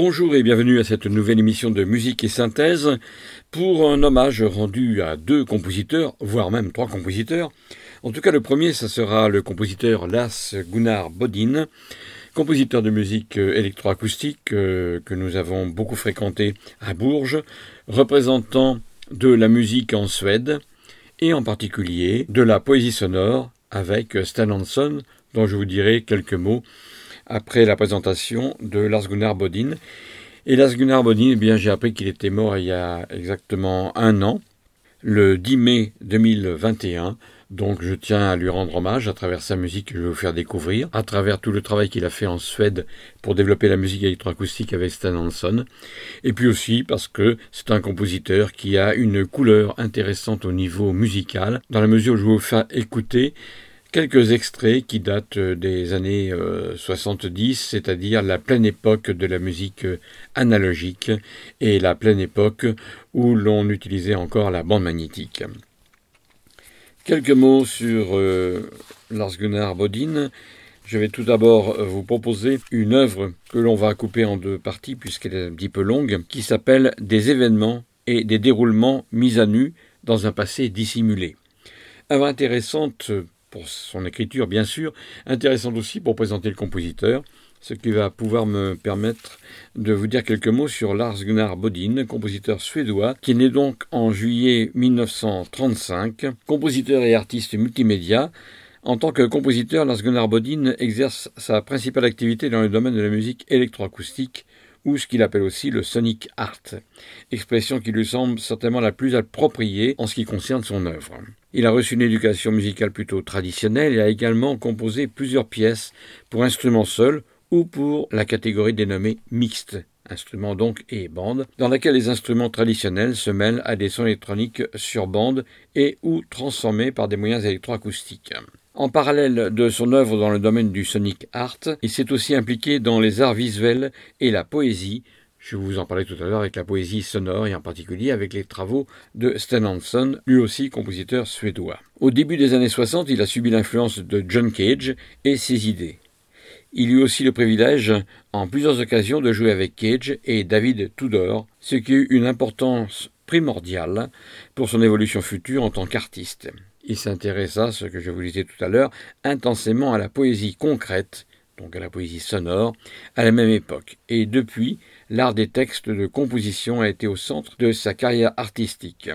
Bonjour et bienvenue à cette nouvelle émission de musique et synthèse pour un hommage rendu à deux compositeurs, voire même trois compositeurs. En tout cas, le premier, ça sera le compositeur Lars Gunnar Bodin, compositeur de musique électroacoustique euh, que nous avons beaucoup fréquenté à Bourges, représentant de la musique en Suède et en particulier de la poésie sonore avec Stan Hanson, dont je vous dirai quelques mots après la présentation de Lars Gunnar Bodin. Et Lars Gunnar Bodin, eh bien, j'ai appris qu'il était mort il y a exactement un an, le 10 mai 2021. Donc je tiens à lui rendre hommage à travers sa musique que je vais vous faire découvrir, à travers tout le travail qu'il a fait en Suède pour développer la musique électroacoustique avec Stan Hanson, et puis aussi parce que c'est un compositeur qui a une couleur intéressante au niveau musical, dans la mesure où je vais vous faire écouter quelques extraits qui datent des années 70, c'est-à-dire la pleine époque de la musique analogique et la pleine époque où l'on utilisait encore la bande magnétique. Quelques mots sur euh, Lars Gunnar Bodin. Je vais tout d'abord vous proposer une œuvre que l'on va couper en deux parties puisqu'elle est un petit peu longue, qui s'appelle Des événements et des déroulements mis à nu dans un passé dissimulé. Œuvre intéressante pour son écriture bien sûr, intéressante aussi pour présenter le compositeur, ce qui va pouvoir me permettre de vous dire quelques mots sur Lars Gunnar Bodin, compositeur suédois, qui est né donc en juillet 1935, compositeur et artiste multimédia. En tant que compositeur, Lars Gunnar Bodin exerce sa principale activité dans le domaine de la musique électroacoustique, ou ce qu'il appelle aussi le sonic art, expression qui lui semble certainement la plus appropriée en ce qui concerne son œuvre. Il a reçu une éducation musicale plutôt traditionnelle et a également composé plusieurs pièces pour instruments seuls ou pour la catégorie dénommée mixte, instruments donc et bande, dans laquelle les instruments traditionnels se mêlent à des sons électroniques sur bande et ou transformés par des moyens électroacoustiques. En parallèle de son œuvre dans le domaine du sonic art, il s'est aussi impliqué dans les arts visuels et la poésie. Je vous en parlais tout à l'heure avec la poésie sonore et en particulier avec les travaux de Sten Hansson, lui aussi compositeur suédois. Au début des années 60, il a subi l'influence de John Cage et ses idées. Il eut aussi le privilège, en plusieurs occasions, de jouer avec Cage et David Tudor, ce qui eut une importance primordiale pour son évolution future en tant qu'artiste. Il s'intéressa, ce que je vous disais tout à l'heure, intensément à la poésie concrète, donc à la poésie sonore, à la même époque. Et depuis, l'art des textes de composition a été au centre de sa carrière artistique.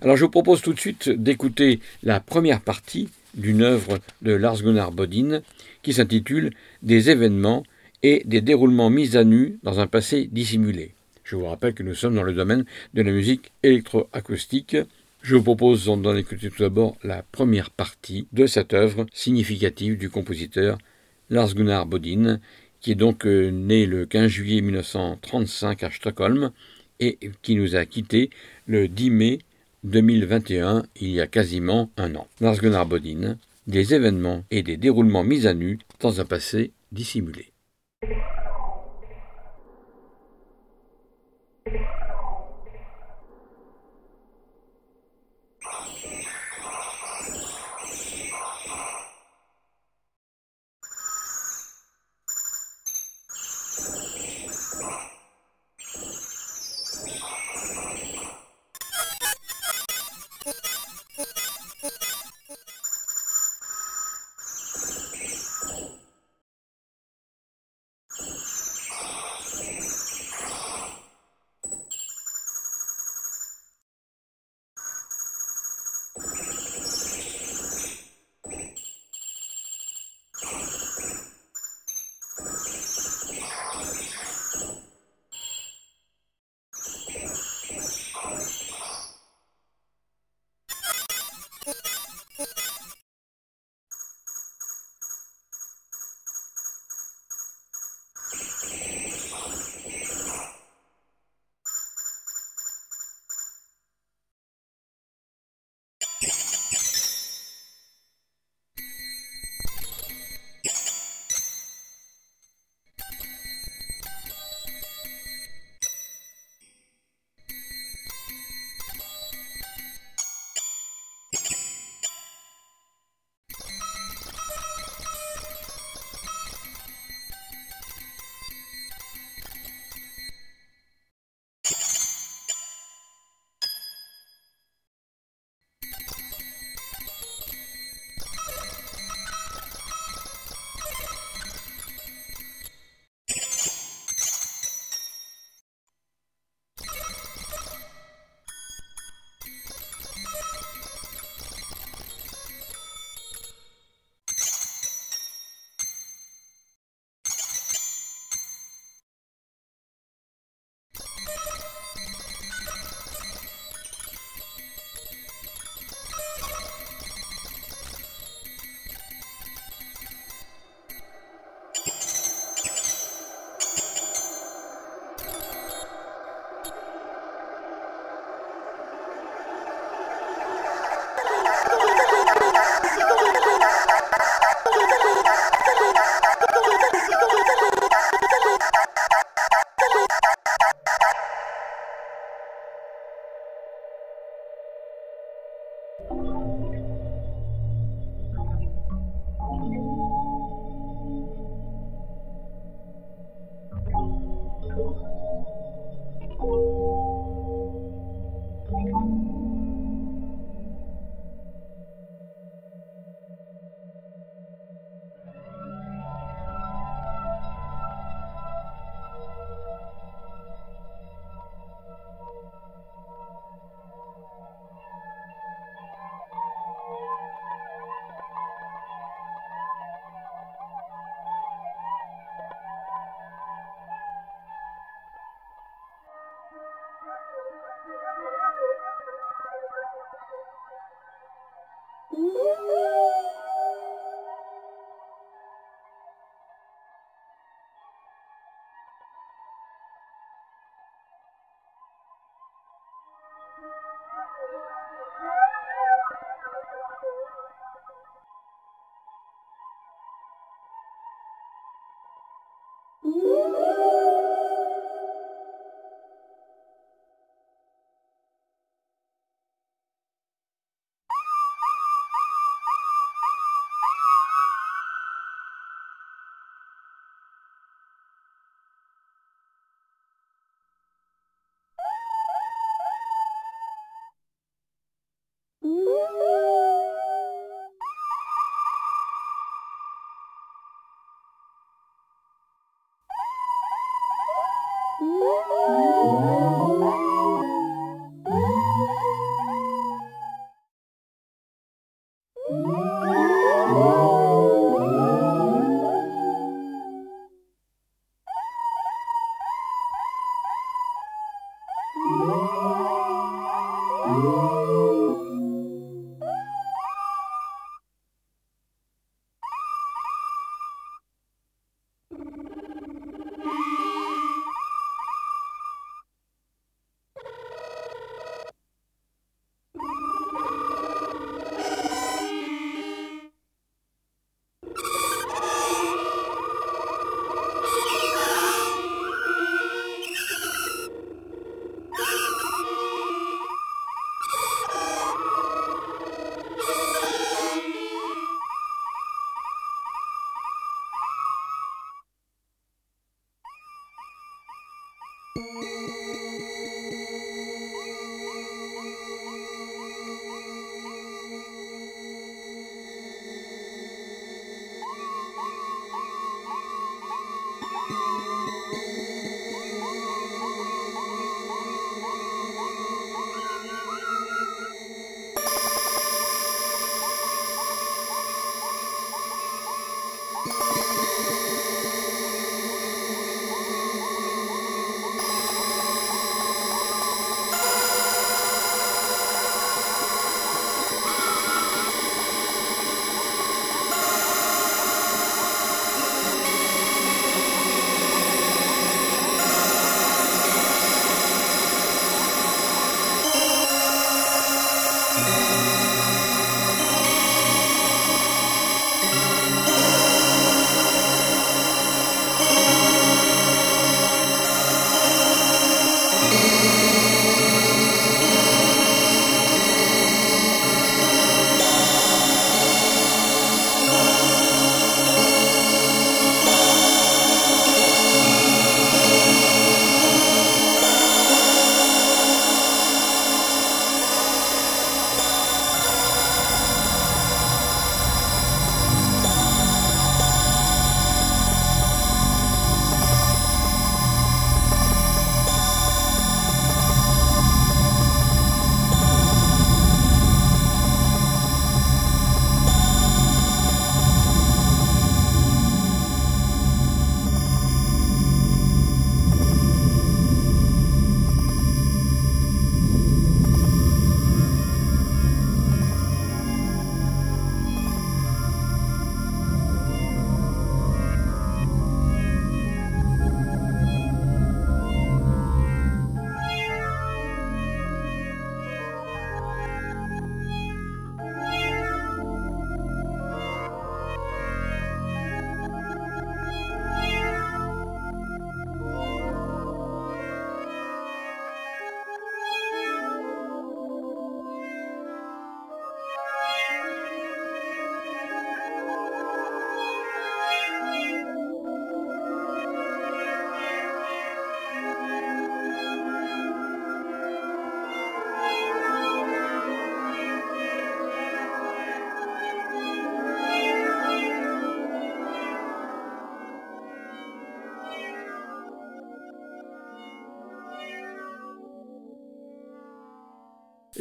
Alors je vous propose tout de suite d'écouter la première partie d'une œuvre de Lars Gunnar Bodin qui s'intitule Des événements et des déroulements mis à nu dans un passé dissimulé. Je vous rappelle que nous sommes dans le domaine de la musique électroacoustique. Je vous propose d'en écouter tout d'abord la première partie de cette œuvre significative du compositeur Lars Gunnar Bodin, qui est donc euh, né le 15 juillet 1935 à Stockholm et qui nous a quittés le 10 mai 2021, il y a quasiment un an. Lars Gunnar Bodin, des événements et des déroulements mis à nu dans un passé dissimulé.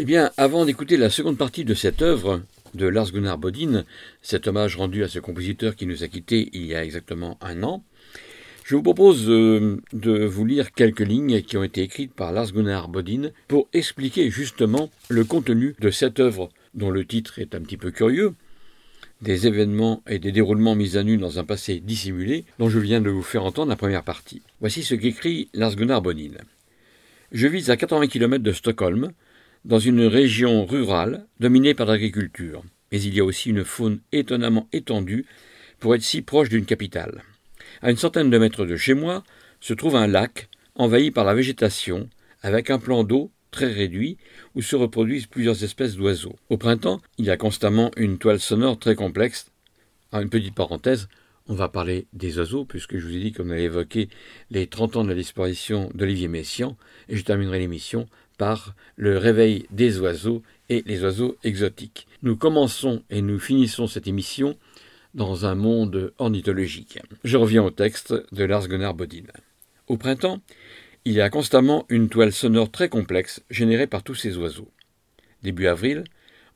Eh bien, avant d'écouter la seconde partie de cette œuvre de Lars Gunnar Bodin, cet hommage rendu à ce compositeur qui nous a quittés il y a exactement un an, je vous propose euh, de vous lire quelques lignes qui ont été écrites par Lars Gunnar Bodin pour expliquer justement le contenu de cette œuvre dont le titre est un petit peu curieux, des événements et des déroulements mis à nu dans un passé dissimulé, dont je viens de vous faire entendre la première partie. Voici ce qu'écrit Lars Gunnar Bodin. Je vis à 80 km de Stockholm, dans une région rurale dominée par l'agriculture, mais il y a aussi une faune étonnamment étendue pour être si proche d'une capitale. À une centaine de mètres de chez moi se trouve un lac envahi par la végétation, avec un plan d'eau très réduit où se reproduisent plusieurs espèces d'oiseaux. Au printemps, il y a constamment une toile sonore très complexe. Ah, une petite parenthèse, on va parler des oiseaux, puisque je vous ai dit qu'on allait évoquer les 30 ans de la disparition d'Olivier Messiaen, et je terminerai l'émission par le réveil des oiseaux et les oiseaux exotiques. Nous commençons et nous finissons cette émission dans un monde ornithologique. Je reviens au texte de Lars Gunnar Bodin. Au printemps, il y a constamment une toile sonore très complexe générée par tous ces oiseaux. Début avril,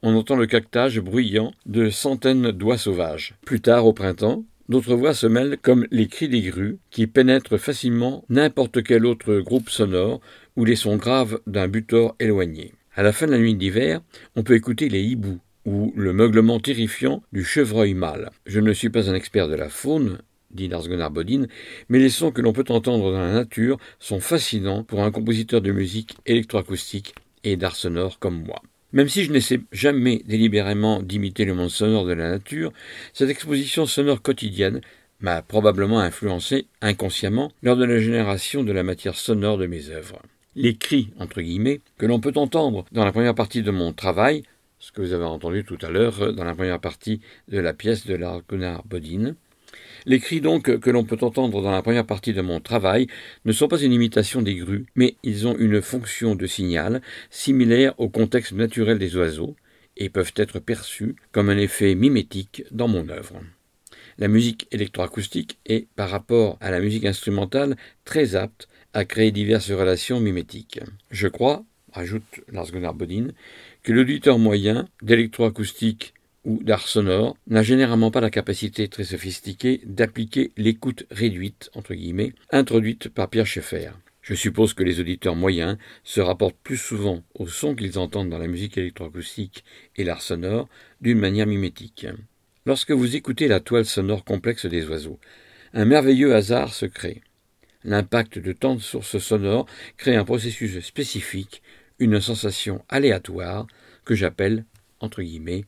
on entend le cactage bruyant de centaines d'oies sauvages. Plus tard, au printemps, d'autres voix se mêlent comme les cris des grues qui pénètrent facilement n'importe quel autre groupe sonore ou les sons graves d'un butor éloigné. À la fin de la nuit d'hiver, on peut écouter les hiboux ou le meuglement terrifiant du chevreuil mâle. Je ne suis pas un expert de la faune, dit Lars Gunnar Bodin, mais les sons que l'on peut entendre dans la nature sont fascinants pour un compositeur de musique électroacoustique et d'art sonore comme moi. Même si je n'essaie jamais délibérément d'imiter le monde sonore de la nature, cette exposition sonore quotidienne m'a probablement influencé inconsciemment lors de la génération de la matière sonore de mes œuvres les cris, entre guillemets, que l'on peut entendre dans la première partie de mon travail, ce que vous avez entendu tout à l'heure dans la première partie de la pièce de Gunnar Bodin. Les cris donc que l'on peut entendre dans la première partie de mon travail ne sont pas une imitation des grues, mais ils ont une fonction de signal similaire au contexte naturel des oiseaux et peuvent être perçus comme un effet mimétique dans mon œuvre. La musique électroacoustique est, par rapport à la musique instrumentale, très apte à créer diverses relations mimétiques. Je crois, ajoute Lars Gunnar Bodin, que l'auditeur moyen d'électroacoustique ou d'art sonore n'a généralement pas la capacité très sophistiquée d'appliquer l'écoute réduite, entre guillemets, introduite par Pierre Schaeffer. Je suppose que les auditeurs moyens se rapportent plus souvent au son qu'ils entendent dans la musique électroacoustique et l'art sonore d'une manière mimétique. Lorsque vous écoutez la toile sonore complexe des oiseaux, un merveilleux hasard se crée. L'impact de tant de sources sonores crée un processus spécifique, une sensation aléatoire que j'appelle, entre guillemets,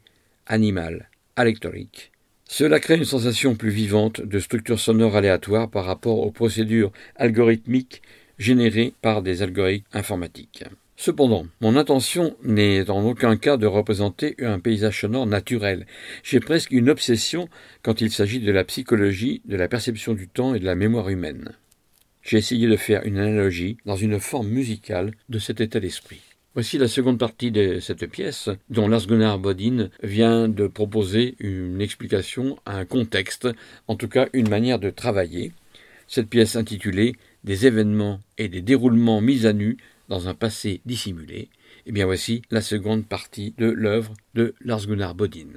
animal alectorique. Cela crée une sensation plus vivante de structure sonore aléatoire par rapport aux procédures algorithmiques générées par des algorithmes informatiques. Cependant, mon intention n'est en aucun cas de représenter un paysage sonore naturel. J'ai presque une obsession quand il s'agit de la psychologie, de la perception du temps et de la mémoire humaine j'ai essayé de faire une analogie dans une forme musicale de cet état d'esprit. Voici la seconde partie de cette pièce, dont Lars Gunnar Bodin vient de proposer une explication, un contexte, en tout cas une manière de travailler. Cette pièce intitulée Des événements et des déroulements mis à nu dans un passé dissimulé. Eh bien voici la seconde partie de l'œuvre de Lars Gunnar Bodin.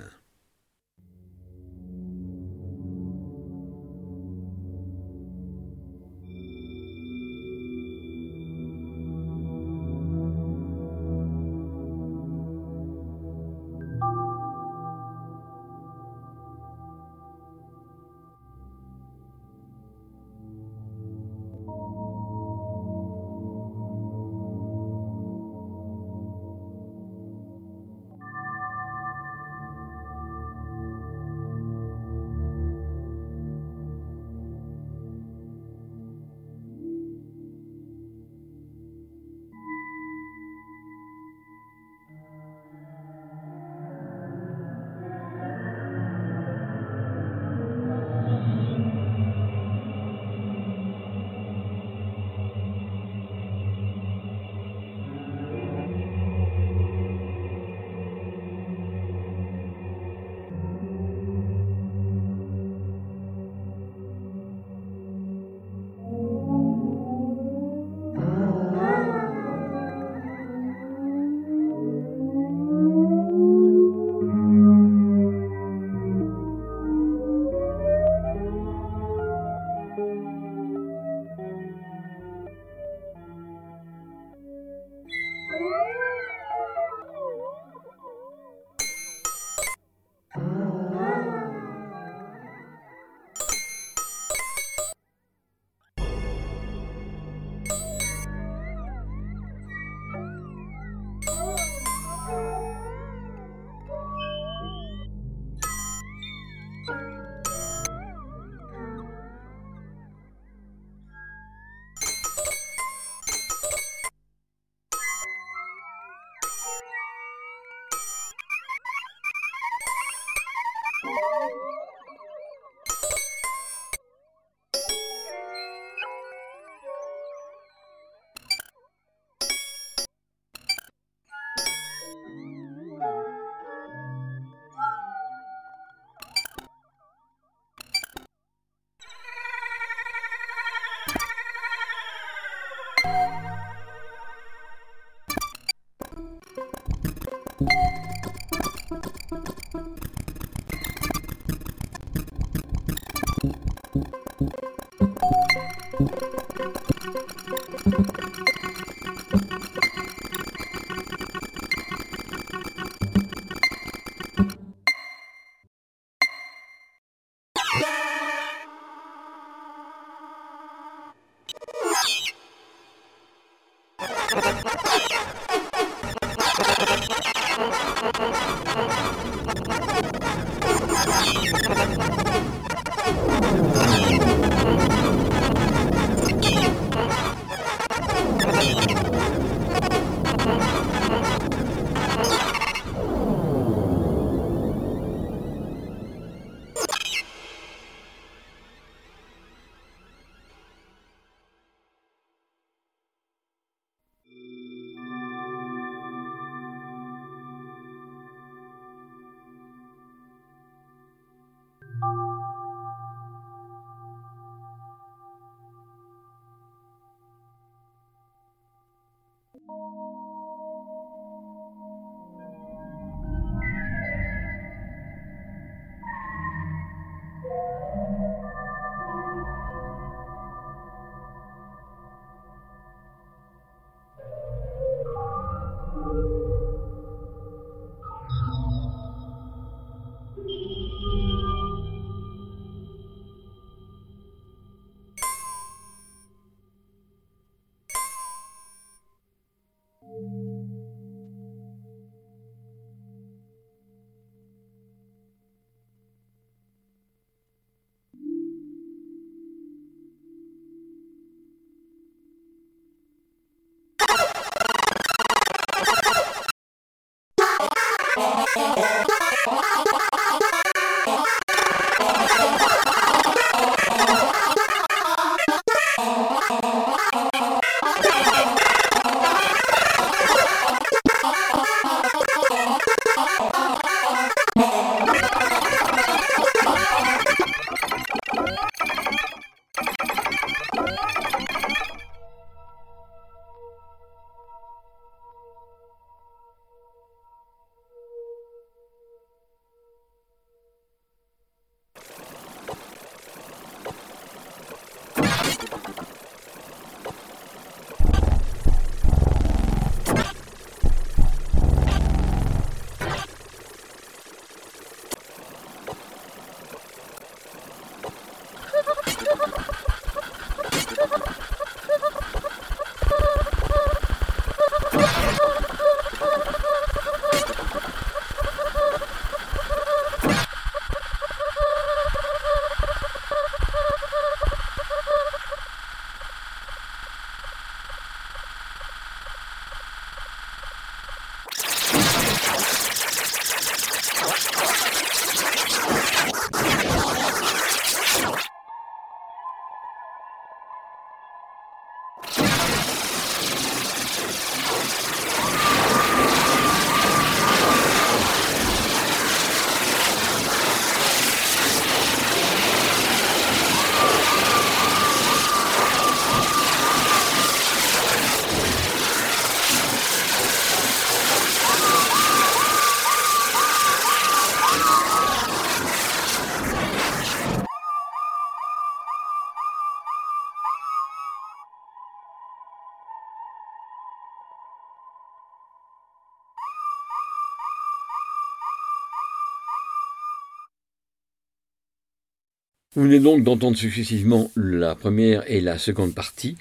Vous venez donc d'entendre successivement la première et la seconde partie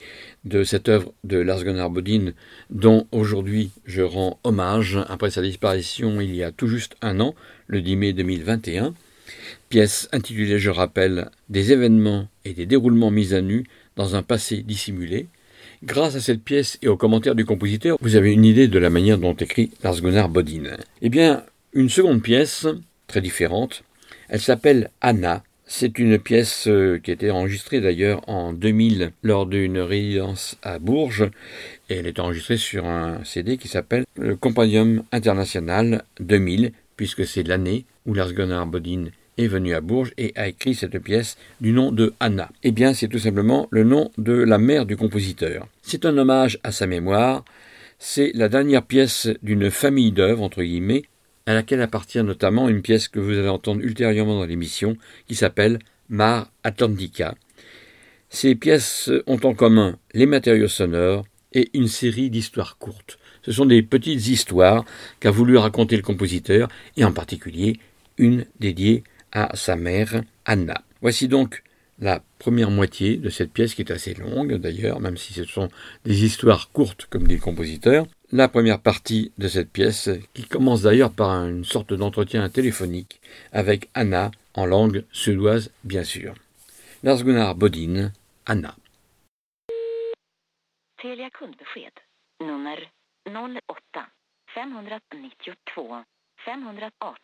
de cette œuvre de Lars Gunnar Bodin, dont aujourd'hui je rends hommage après sa disparition il y a tout juste un an, le 10 mai 2021. Pièce intitulée, je rappelle, Des événements et des déroulements mis à nu dans un passé dissimulé. Grâce à cette pièce et aux commentaires du compositeur, vous avez une idée de la manière dont écrit Lars Gunnar Bodin. Eh bien, une seconde pièce, très différente, Elle s'appelle Anna. C'est une pièce euh, qui a été enregistrée d'ailleurs en 2000 lors d'une résidence à Bourges et elle est enregistrée sur un CD qui s'appelle le Compendium International 2000 puisque c'est l'année où Lars Gunnar Bodin est venu à Bourges et a écrit cette pièce du nom de Anna. Eh bien, c'est tout simplement le nom de la mère du compositeur. C'est un hommage à sa mémoire. C'est la dernière pièce d'une famille d'œuvres, entre guillemets, à laquelle appartient notamment une pièce que vous allez entendre ultérieurement dans l'émission, qui s'appelle Mar Atlantica. Ces pièces ont en commun les matériaux sonores et une série d'histoires courtes. Ce sont des petites histoires qu'a voulu raconter le compositeur, et en particulier une dédiée à sa mère, Anna. Voici donc la première moitié de cette pièce qui est assez longue d'ailleurs, même si ce sont des histoires courtes comme dit le compositeur la première partie de cette pièce, qui commence d'ailleurs par une sorte d'entretien téléphonique avec Anna, en langue suédoise bien sûr. Lars Gunnar Bodin, Anna. 08 592 518 14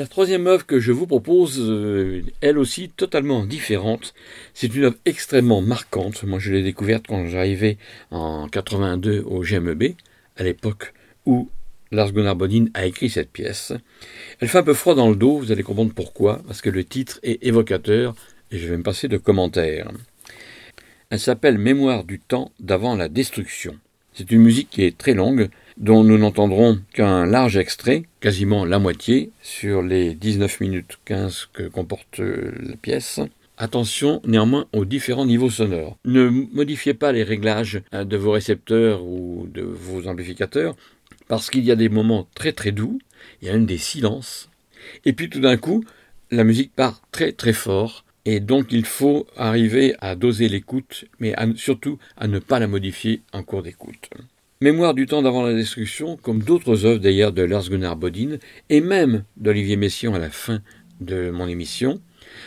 La troisième œuvre que je vous propose, euh, elle aussi totalement différente, c'est une œuvre extrêmement marquante. Moi, je l'ai découverte quand j'arrivais en 82 au GMEB, à l'époque où Lars Gunnar Bodin a écrit cette pièce. Elle fait un peu froid dans le dos, vous allez comprendre pourquoi, parce que le titre est évocateur, et je vais me passer de commentaires. Elle s'appelle Mémoire du temps d'avant la destruction. C'est une musique qui est très longue, dont nous n'entendrons qu'un large extrait, quasiment la moitié, sur les 19 minutes 15 que comporte euh, la pièce. Attention néanmoins aux différents niveaux sonores. Ne modifiez pas les réglages hein, de vos récepteurs ou de vos amplificateurs, parce qu'il y a des moments très très doux, il y a même des silences, et puis tout d'un coup, la musique part très très fort, et donc il faut arriver à doser l'écoute, mais surtout à ne pas la modifier en cours d'écoute. Mémoire du temps d'avant la destruction, comme d'autres œuvres d'ailleurs de Lars Gunnar Bodin, et même d'Olivier Messiaen à la fin de mon émission,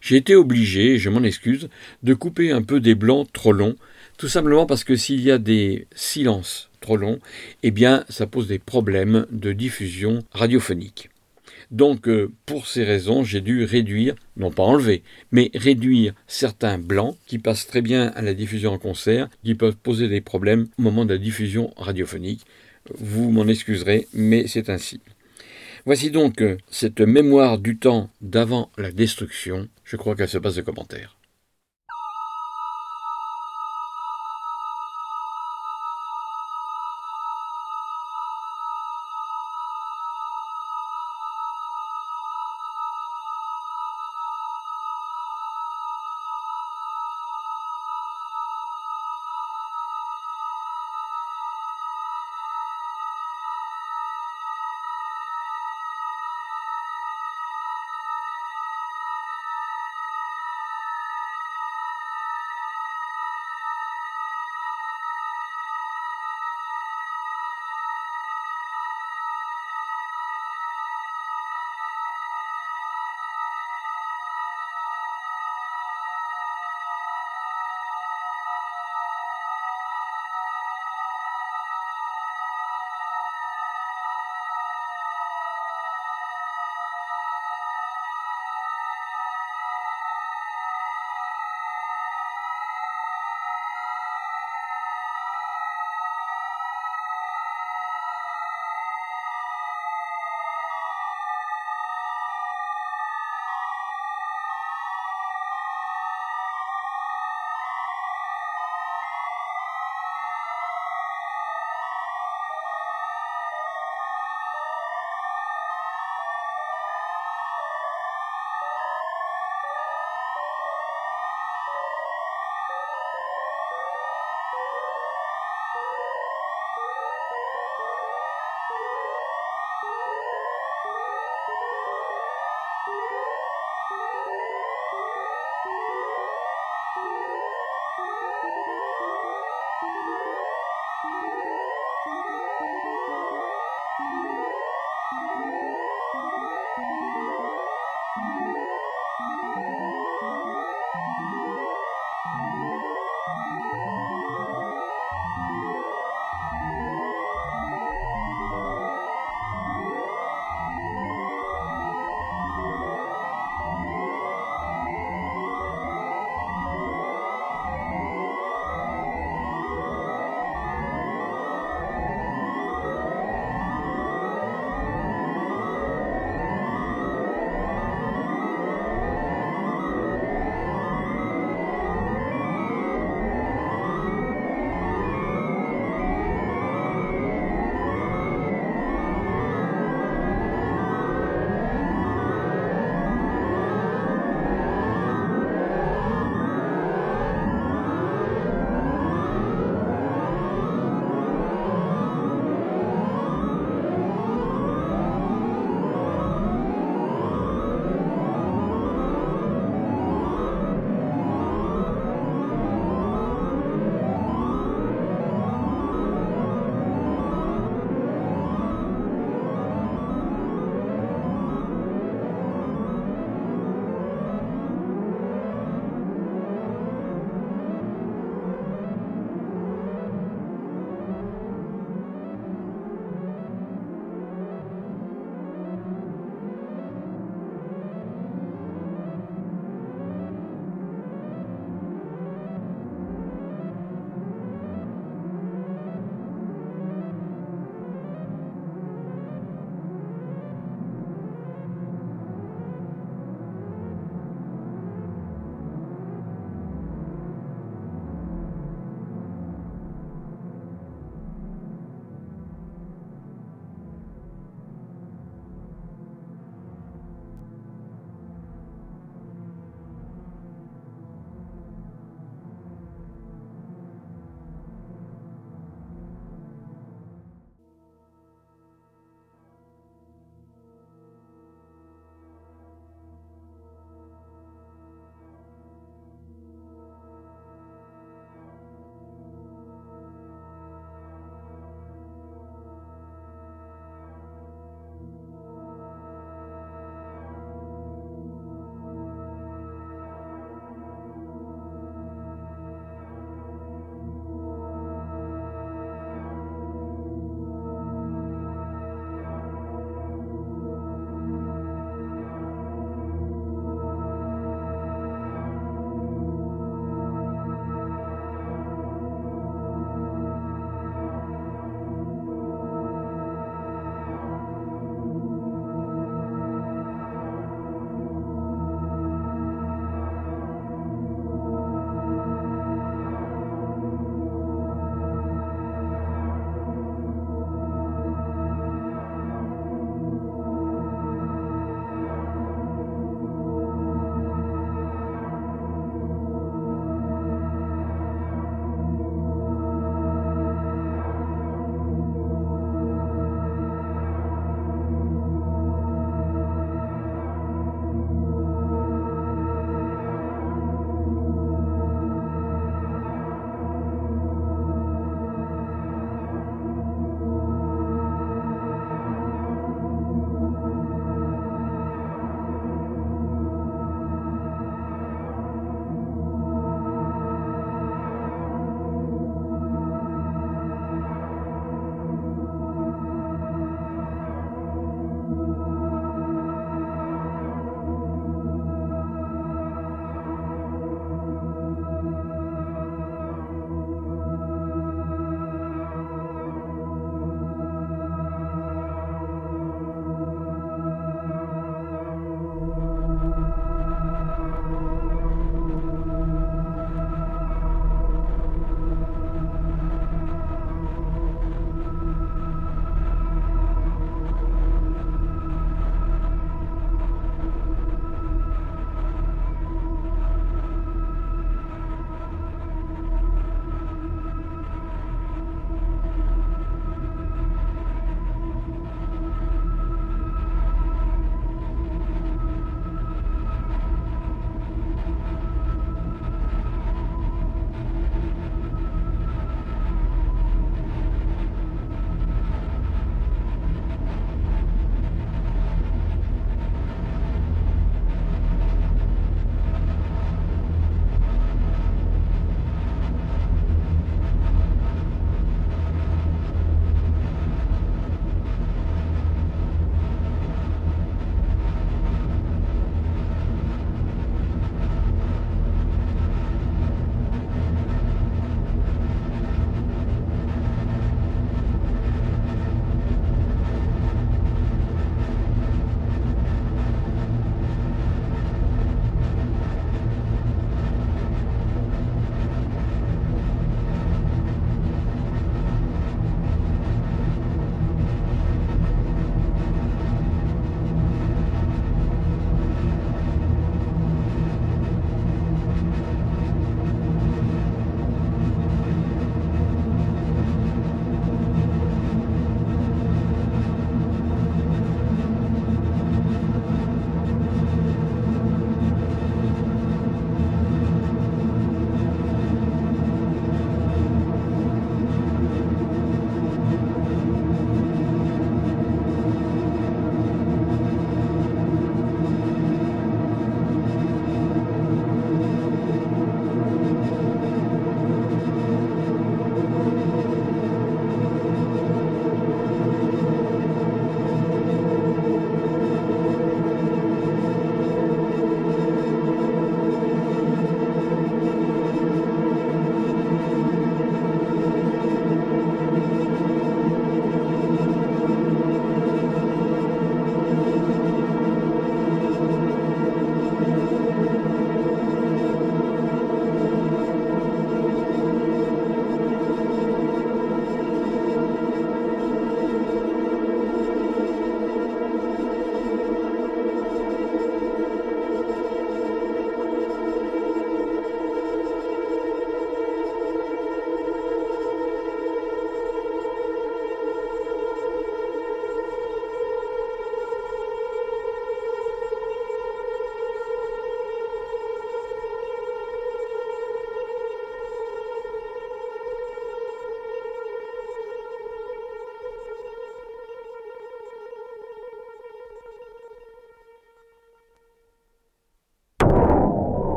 j'ai été obligé, je m'en excuse, de couper un peu des blancs trop longs, tout simplement parce que s'il y a des silences trop longs, eh bien ça pose des problèmes de diffusion radiophonique. Donc, euh, pour ces raisons, j'ai dû réduire, non pas enlever, mais réduire certains blancs qui passent très bien à la diffusion en concert, qui peuvent poser des problèmes au moment de la diffusion radiophonique. Vous m'en excuserez, mais c'est ainsi. Voici donc euh, cette mémoire du temps d'avant la destruction. Je crois qu'elle se passe de commentaires.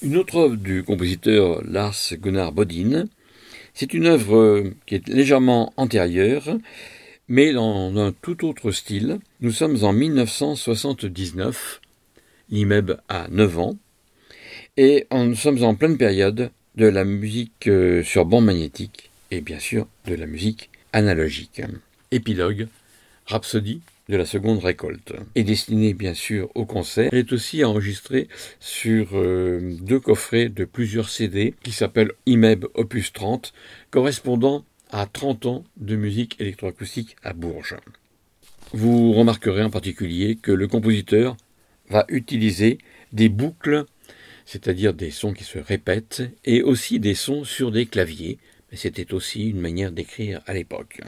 Une autre œuvre du compositeur Lars Gunnar Bodin, c'est une œuvre qui est légèrement antérieure, mais dans un tout autre style. Nous sommes en 1979, l'IMEB a 9 ans, et nous sommes en pleine période de la musique euh, sur bande magnétique, et bien sûr de la musique analogique. Épilogue, Rhapsody de la seconde récolte. Est destinée bien sûr au concert. Elle est aussi enregistrée sur euh, deux coffrets de plusieurs CD qui s'appellent IMEB Opus 30, correspondant à 30 ans de musique électroacoustique à Bourges. Vous remarquerez en particulier que le compositeur va utiliser des boucles, c'est-à-dire des sons qui se répètent, et aussi des sons sur des claviers, mais c'était aussi une manière d'écrire à l'époque.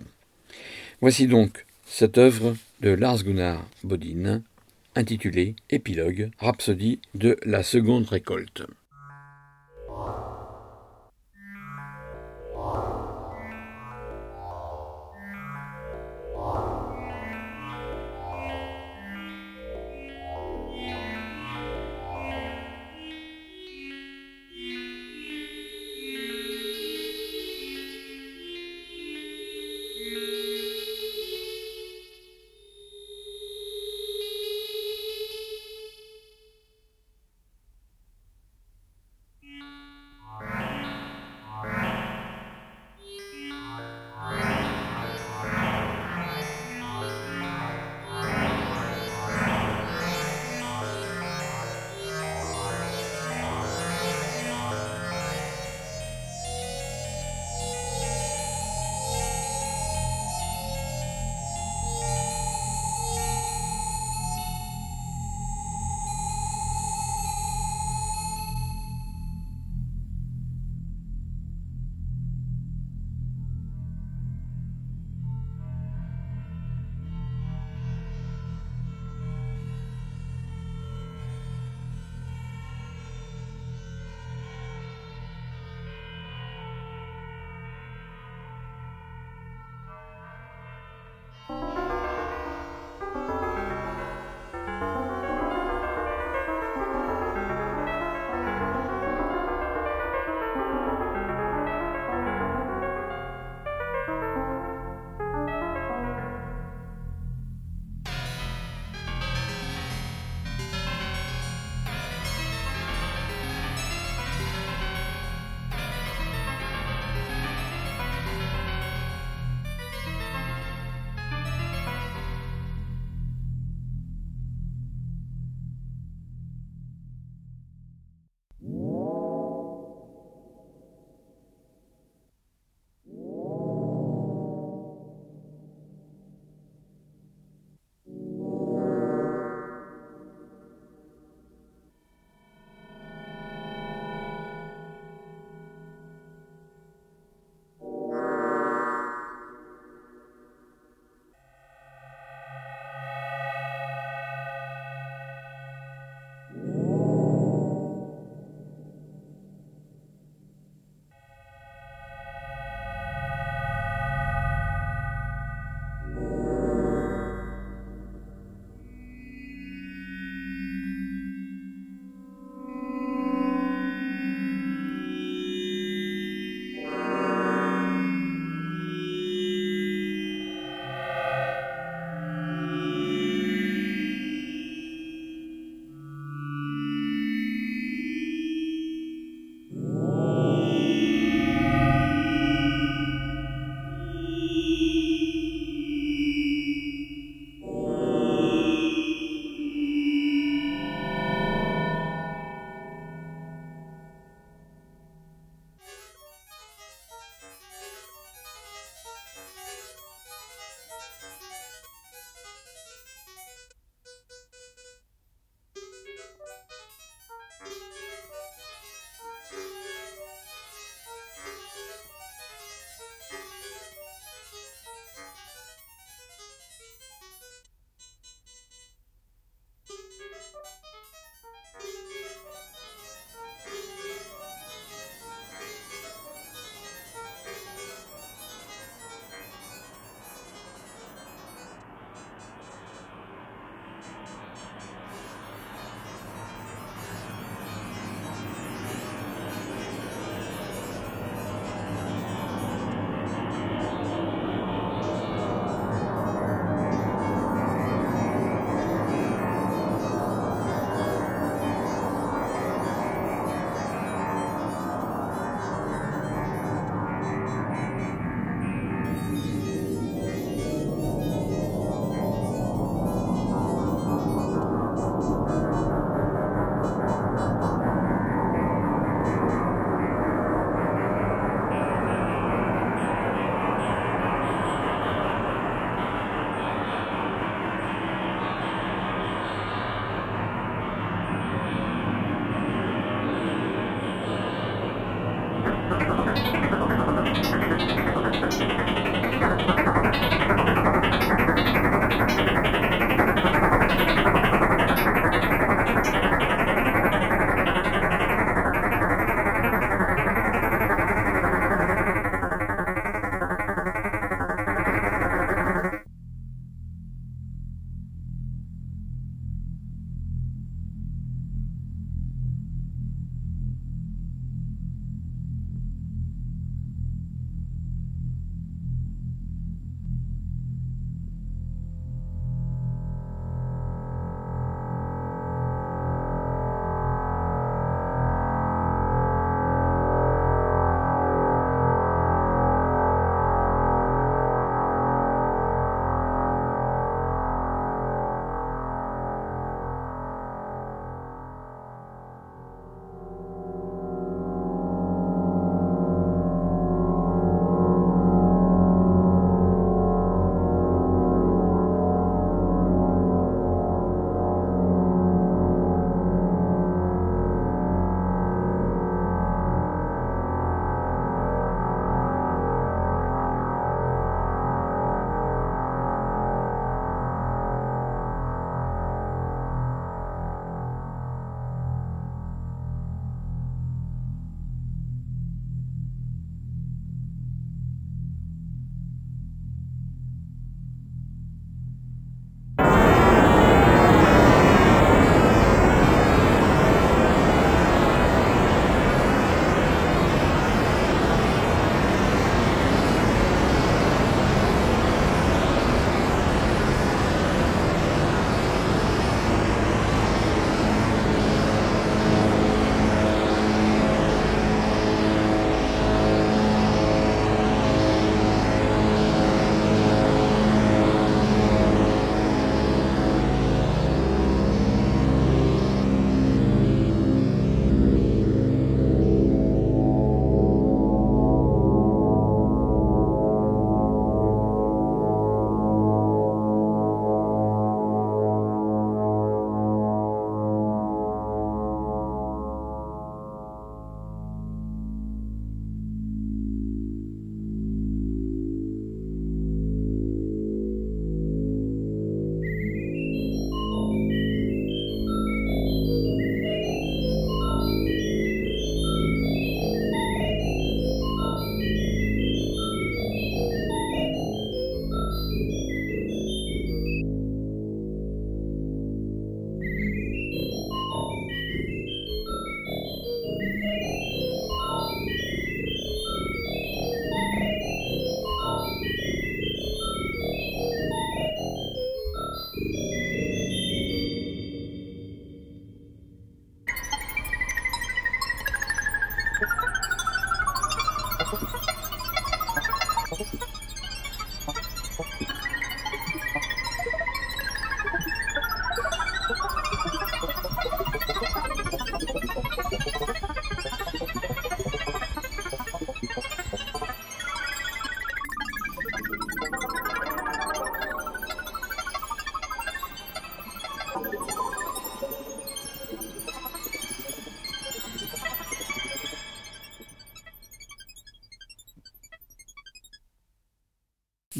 Voici donc cette œuvre de Lars Gunnar Bodin, intitulée Épilogue, Rhapsodie de la seconde récolte.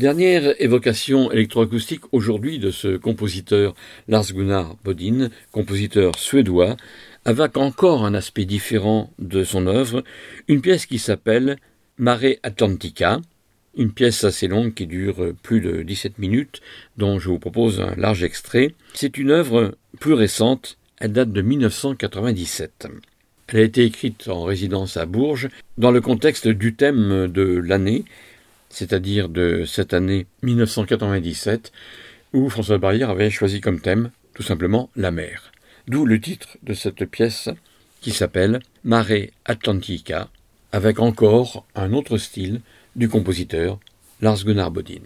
Dernière évocation électroacoustique aujourd'hui de ce compositeur Lars Gunnar Bodin, compositeur suédois, avec encore un aspect différent de son œuvre, une pièce qui s'appelle Mare Atlantica, une pièce assez longue qui dure plus de 17 minutes, dont je vous propose un large extrait. C'est une œuvre plus récente, elle date de 1997. Elle a été écrite en résidence à Bourges, dans le contexte du thème de l'année, c'est-à-dire de cette année 1997, où François Barrière avait choisi comme thème tout simplement la mer. D'où le titre de cette pièce qui s'appelle Mare Atlantica, avec encore un autre style du compositeur Lars Gunnar Bodin.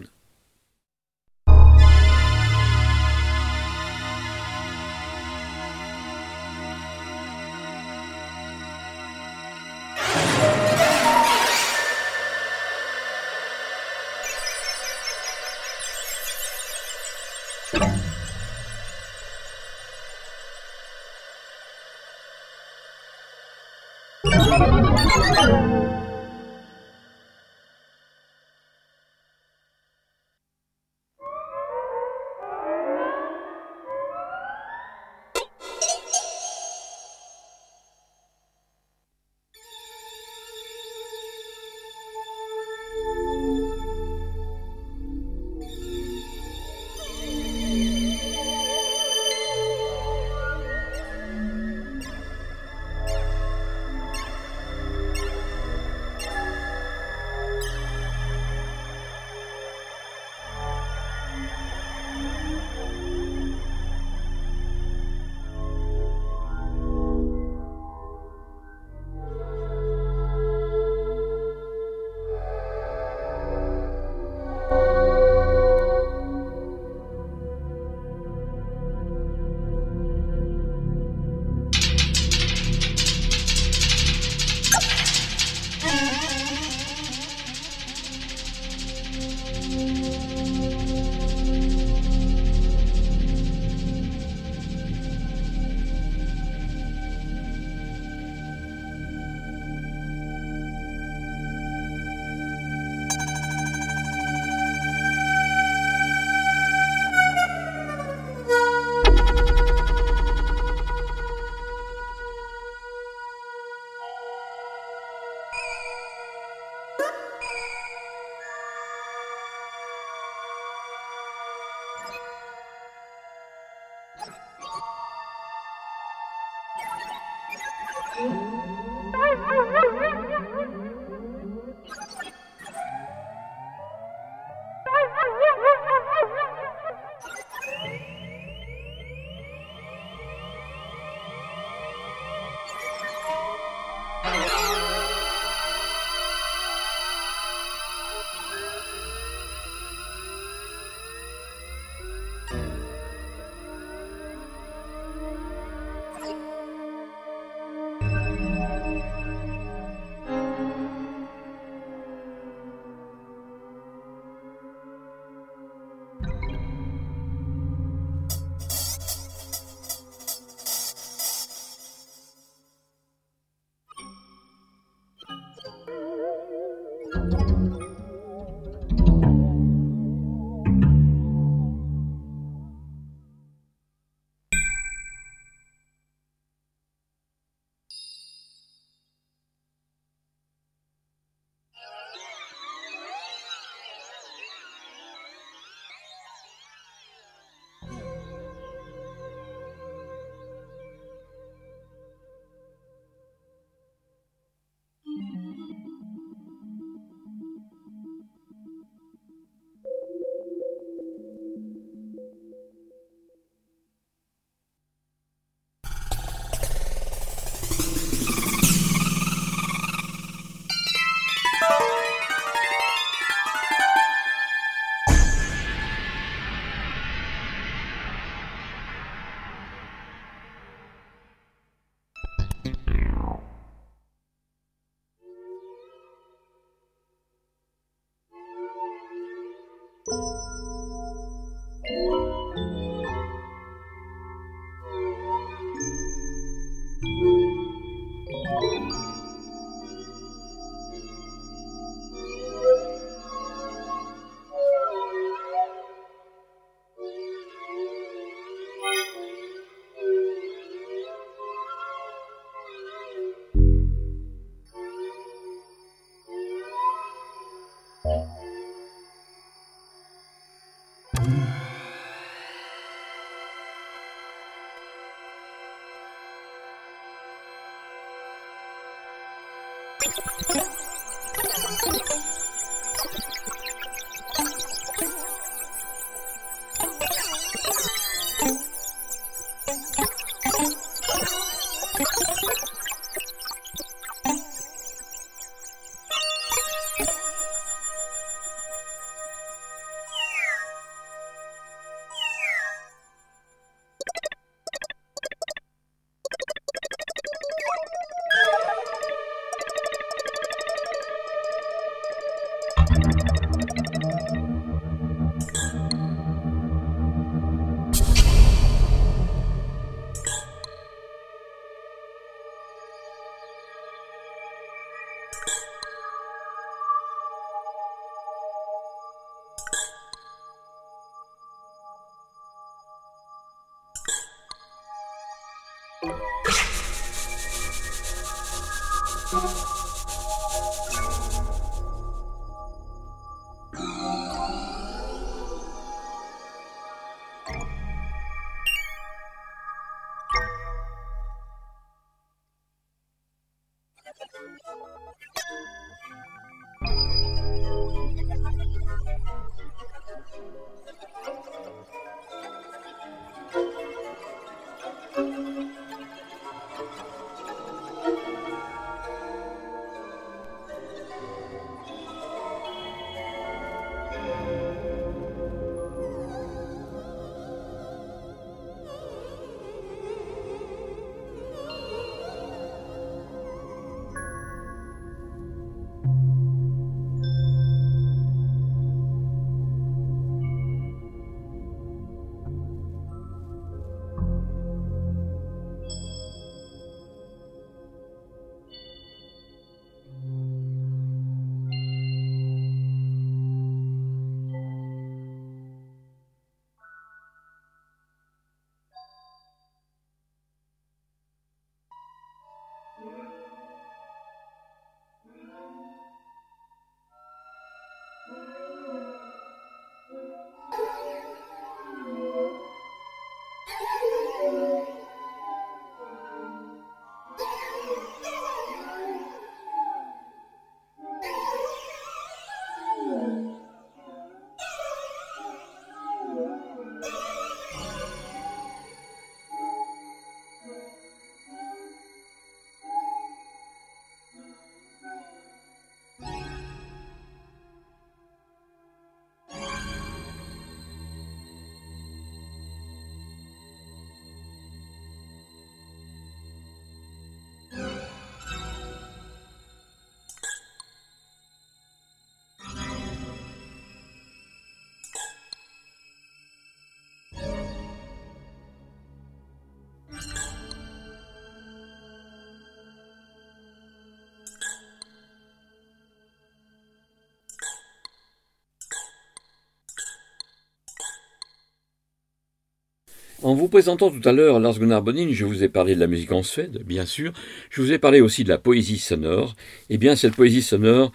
En vous présentant tout à l'heure Lars Gunnar Bonin, je vous ai parlé de la musique en Suède, bien sûr. Je vous ai parlé aussi de la poésie sonore. Eh bien, cette poésie sonore,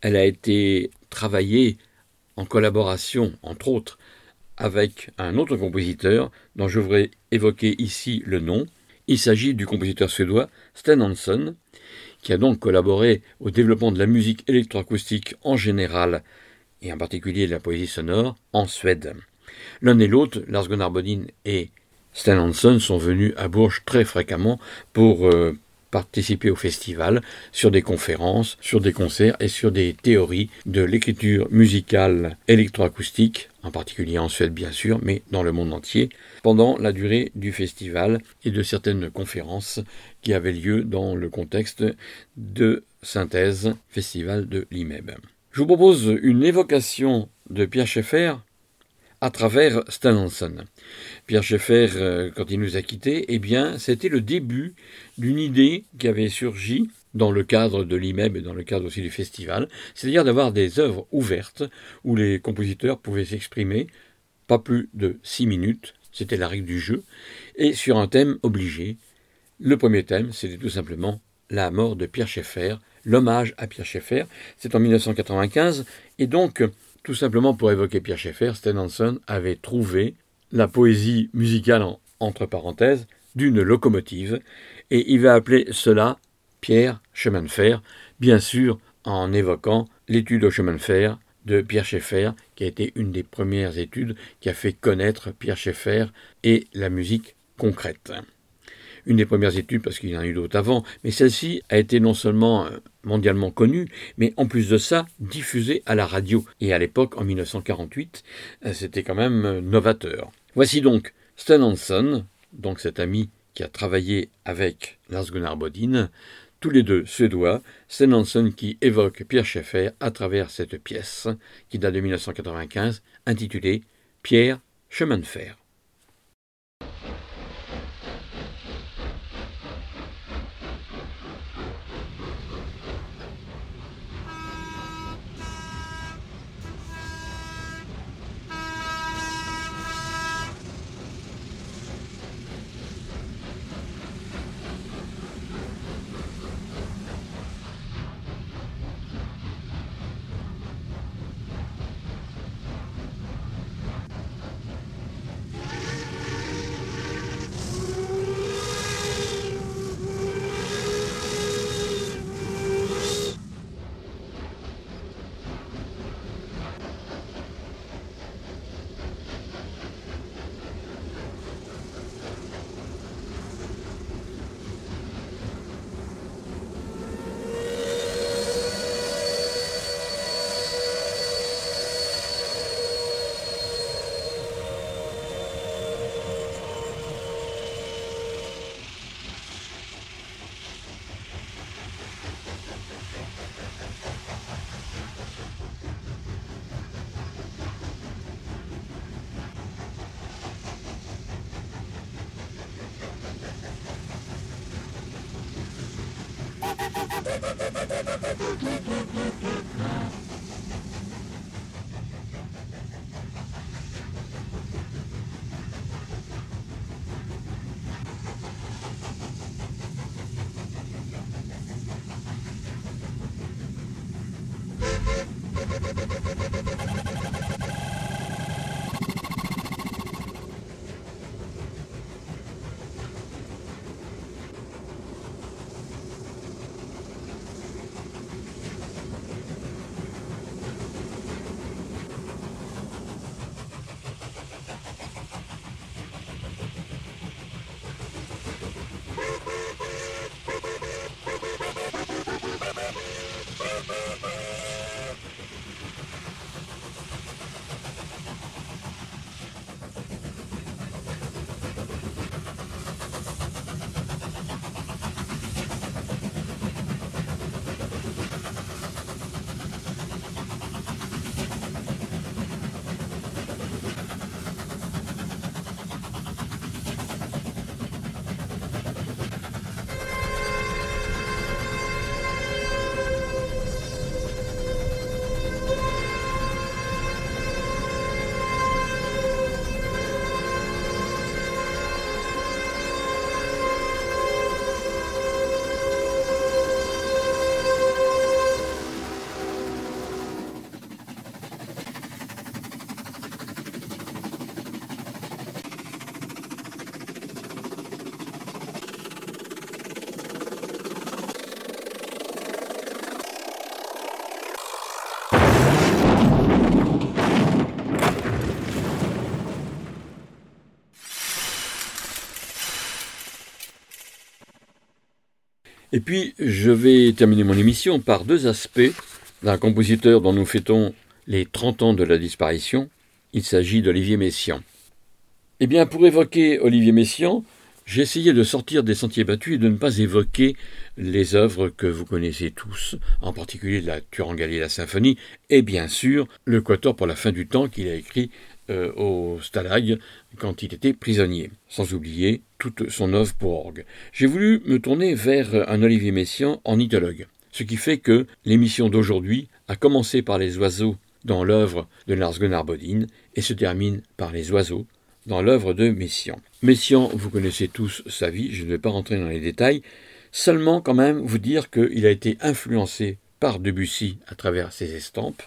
elle a été travaillée en collaboration, entre autres, avec un autre compositeur dont je voudrais évoquer ici le nom. Il s'agit du compositeur suédois Sten Hansson, qui a donc collaboré au développement de la musique électroacoustique en général, et en particulier de la poésie sonore, en Suède. L'un et l'autre, Lars Gunnar Bodin et Sten Hansson, sont venus à Bourges très fréquemment pour euh, participer au festival, sur des conférences, sur des concerts et sur des théories de l'écriture musicale électroacoustique, en particulier en Suède bien sûr, mais dans le monde entier, pendant la durée du festival et de certaines conférences qui avaient lieu dans le contexte de synthèse Festival de l'IMEB. Je vous propose une évocation de Pierre Schaeffer à travers Stananson. Pierre Schaeffer, euh, quand il nous a quittés, eh bien, c'était le début d'une idée qui avait surgi dans le cadre de l'IMEB et dans le cadre aussi du festival, c'est-à-dire d'avoir des œuvres ouvertes où les compositeurs pouvaient s'exprimer pas plus de six minutes, c'était la règle du jeu, et sur un thème obligé. Le premier thème, c'était tout simplement la mort de Pierre Schaeffer, l'hommage à Pierre Schaeffer, c'est en 1995, et donc tout simplement pour évoquer Pierre Schaeffer, Sten Hansen avait trouvé la poésie musicale, entre parenthèses, d'une locomotive, et il va appeler cela Pierre Chemin de Fer, bien sûr en évoquant l'étude au chemin de fer de Pierre Schaeffer, qui a été une des premières études qui a fait connaître Pierre Schaeffer et la musique concrète. Une des premières études, parce qu'il y en a eu d'autres avant, mais celle-ci a été non seulement euh, mondialement connue, mais en plus de ça, diffusée à la radio. Et à l'époque, en 1948, euh, c'était quand même euh, novateur. Voici donc Sten Hansen, donc cet ami qui a travaillé avec Lars Gunnar Bodin, tous les deux suédois, Sten Hansen qui évoque Pierre Schaeffer à travers cette pièce qui date de 1995, intitulée Pierre, chemin de fer. Puis, je vais terminer mon émission par deux aspects d'un compositeur dont nous fêtons les 30 ans de la disparition. Il s'agit d'Olivier Messiaen. Eh bien, pour évoquer Olivier Messiaen, j'ai essayé de sortir des sentiers battus et de ne pas évoquer les œuvres que vous connaissez tous, en particulier la Turangallie et la Symphonie, et bien sûr le Quator pour la fin du temps qu'il a écrit euh, au Stalag quand il était prisonnier, sans oublier toute son œuvre pour orgue. J'ai voulu me tourner vers un Olivier Messiaen en idologue, ce qui fait que l'émission d'aujourd'hui a commencé par les oiseaux dans l'œuvre de Lars Gunnar Bodin et se termine par les oiseaux dans l'œuvre de Messiaen. Messiaen, vous connaissez tous sa vie, je ne vais pas rentrer dans les détails, seulement quand même vous dire qu'il a été influencé par Debussy à travers ses estampes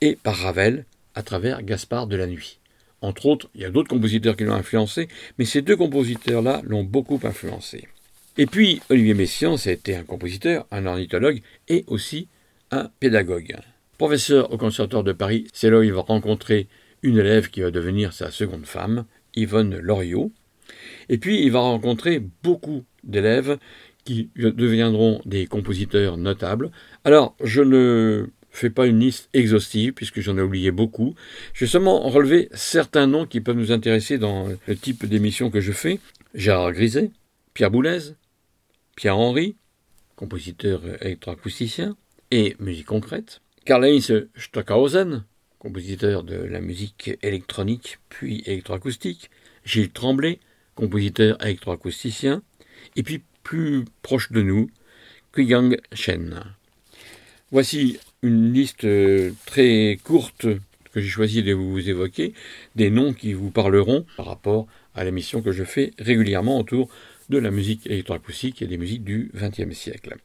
et par Ravel à travers Gaspard de la Nuit. Entre autres, il y a d'autres compositeurs qui l'ont influencé, mais ces deux compositeurs-là l'ont beaucoup influencé. Et puis, Olivier Messiaen, c'était un compositeur, un ornithologue et aussi un pédagogue. Professeur au Conservatoire de Paris, c'est là où il va rencontrer une élève qui va devenir sa seconde femme, Yvonne Loriot. Et puis, il va rencontrer beaucoup d'élèves qui deviendront des compositeurs notables. Alors, je ne fais pas une liste exhaustive puisque j'en ai oublié beaucoup. Je vais seulement relever certains noms qui peuvent nous intéresser dans le type d'émission que je fais. Gérard Griset, Pierre Boulez, Pierre-Henry, compositeur électroacousticien et musique concrète. Karl-Heinz Stockhausen, compositeur de la musique électronique puis électroacoustique. Gilles Tremblay, compositeur électroacousticien. Et puis plus proche de nous, Kuyang Shen. Voici une liste euh, très courte que j'ai choisi de vous évoquer, des noms qui vous parleront par rapport à l'émission que je fais régulièrement autour de la musique électroacoustique et des musiques du XXe siècle.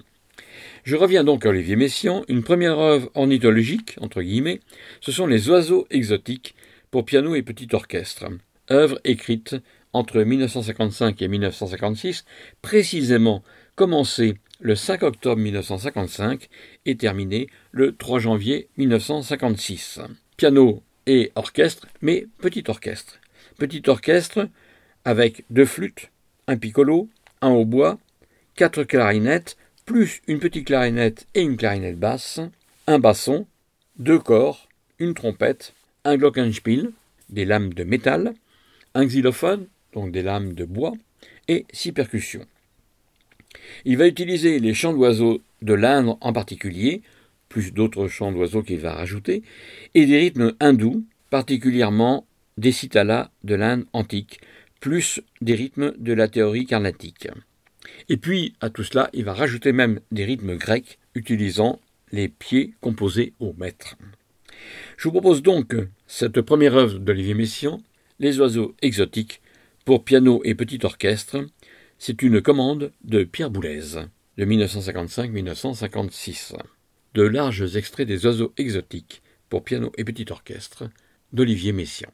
Je reviens donc à Olivier Messiaen. Une première œuvre ornithologique, entre guillemets, ce sont les oiseaux exotiques pour piano et petit orchestre. Œuvre écrite entre 1955 et 1956, précisément commencée le 5 octobre 1955 et terminée le 3 janvier 1956. Piano et orchestre, mais petit orchestre. Petit orchestre avec deux flûtes, un piccolo, un hautbois, quatre clarinettes, plus une petite clarinette et une clarinette basse, un basson, deux corps, une trompette, un glockenspiel, des lames de métal, un xylophone, donc des lames de bois, et six percussions. Il va utiliser les chants d'oiseaux de l'Inde en particulier, plus d'autres chants d'oiseaux qu'il va rajouter, et des rythmes hindous, particulièrement des citalas de l'Inde antique, plus des rythmes de la théorie carnatique. Et puis, à tout cela, il va rajouter même des rythmes grecs utilisant les pieds composés au mètre. Je vous propose donc cette première œuvre d'Olivier Messiaen, Les oiseaux exotiques, pour piano et petit orchestre. C'est une commande de Pierre Boulez, de 1955-1956. De larges extraits des oiseaux exotiques, pour piano et petit orchestre, d'Olivier Messiaen.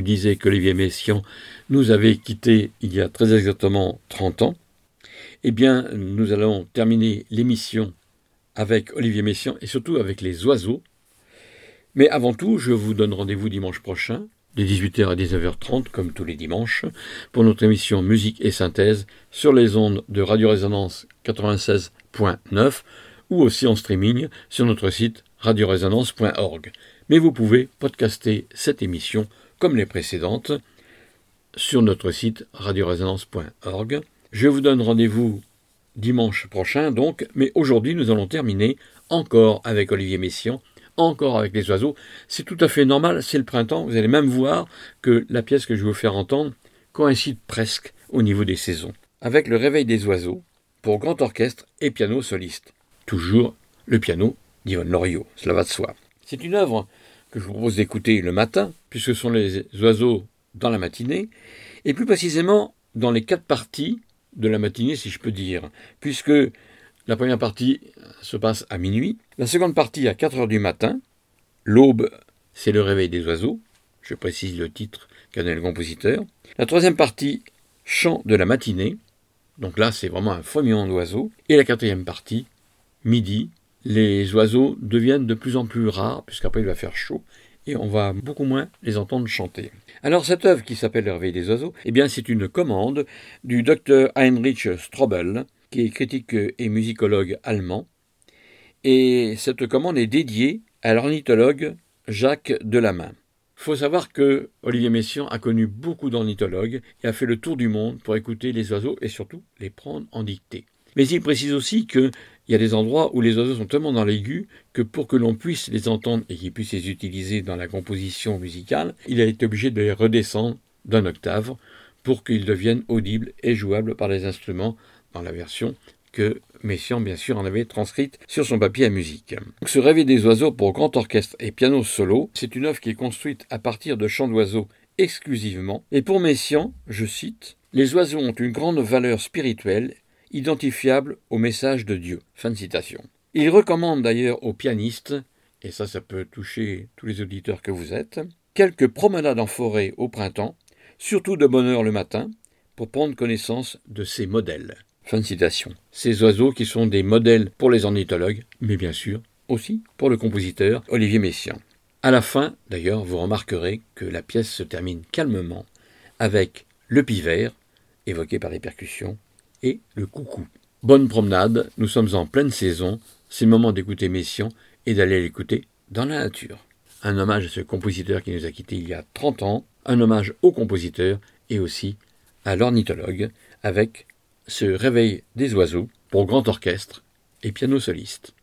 Disais qu'Olivier Messiaen nous avait quittés il y a très exactement 30 ans, eh bien, nous allons terminer l'émission avec Olivier Messiaen et surtout avec les oiseaux. Mais avant tout, je vous donne rendez-vous dimanche prochain, de 18h à 19h30, comme tous les dimanches, pour notre émission Musique et Synthèse sur les ondes de Radio Résonance 96.9 ou aussi en streaming sur notre site radioresonance.org. Mais vous pouvez podcaster cette émission, comme les précédentes, sur notre site radioresonance.org. Je vous donne rendez-vous dimanche prochain, donc, mais aujourd'hui nous allons terminer encore avec Olivier Messiaen, encore avec les oiseaux. C'est tout à fait normal, c'est le printemps, vous allez même voir que la pièce que je vais vous faire entendre coïncide presque au niveau des saisons. Avec le réveil des oiseaux, pour grand orchestre et piano soliste. Toujours le piano d'Yvonne Loriot, cela va de soi. C'est une œuvre que je vous propose d'écouter le matin, puisque ce sont les oiseaux dans la matinée, et plus précisément dans les quatre parties de la matinée, si je peux dire, puisque la première partie se passe à minuit, la seconde partie à 4 heures du matin, l'aube, c'est le réveil des oiseaux, je précise le titre qu'a donné le compositeur, la troisième partie, chant de la matinée, donc là c'est vraiment un fourmillement d'oiseaux, et la quatrième partie, midi, les oiseaux deviennent de plus en plus rares, puisqu'après il va faire chaud, et on va beaucoup moins les entendre chanter. Alors cette œuvre qui s'appelle Le réveil des oiseaux, eh bien c'est une commande du docteur Heinrich Strobel, qui est critique et musicologue allemand, et cette commande est dédiée à l'ornithologue Jacques Delamain. Il faut savoir que Olivier Messiaen a connu beaucoup d'ornithologues et a fait le tour du monde pour écouter les oiseaux et surtout les prendre en dictée. Mais il précise aussi qu'il y a des endroits où les oiseaux sont tellement dans l'aigu que pour que l'on puisse les entendre et qu'ils puissent les utiliser dans la composition musicale, il a été obligé de les redescendre d'un octave pour qu'ils deviennent audibles et jouables par les instruments dans la version que Messiaen, bien sûr, en avait transcrite sur son papier à musique. Ce Réveil des oiseaux pour grand orchestre et piano solo, c'est une œuvre qui est construite à partir de chants d'oiseaux exclusivement, et pour Messiaen, je cite, Les oiseaux ont une grande valeur spirituelle identifiable au message de Dieu. Fin de. Il recommande d'ailleurs aux pianistes, et ça ça peut toucher tous les auditeurs que vous êtes, quelques promenades en forêt au printemps, surtout de bonne heure le matin, pour prendre connaissance de ces modèles. Fin de citation. Ces oiseaux qui sont des modèles pour les ornithologues, mais bien sûr aussi pour le compositeur Olivier Messiaen. À la fin, d'ailleurs, vous remarquerez que la pièce se termine calmement avec le pivert, évoqué par les percussions, et le coucou. Bonne promenade, nous sommes en pleine saison, c'est le moment d'écouter Messiaen et d'aller l'écouter dans la nature. Un hommage à ce compositeur qui nous a quittés il y a 30 ans, un hommage au compositeur et aussi à l'ornithologue avec ce réveil des oiseaux pour grand orchestre et piano soliste.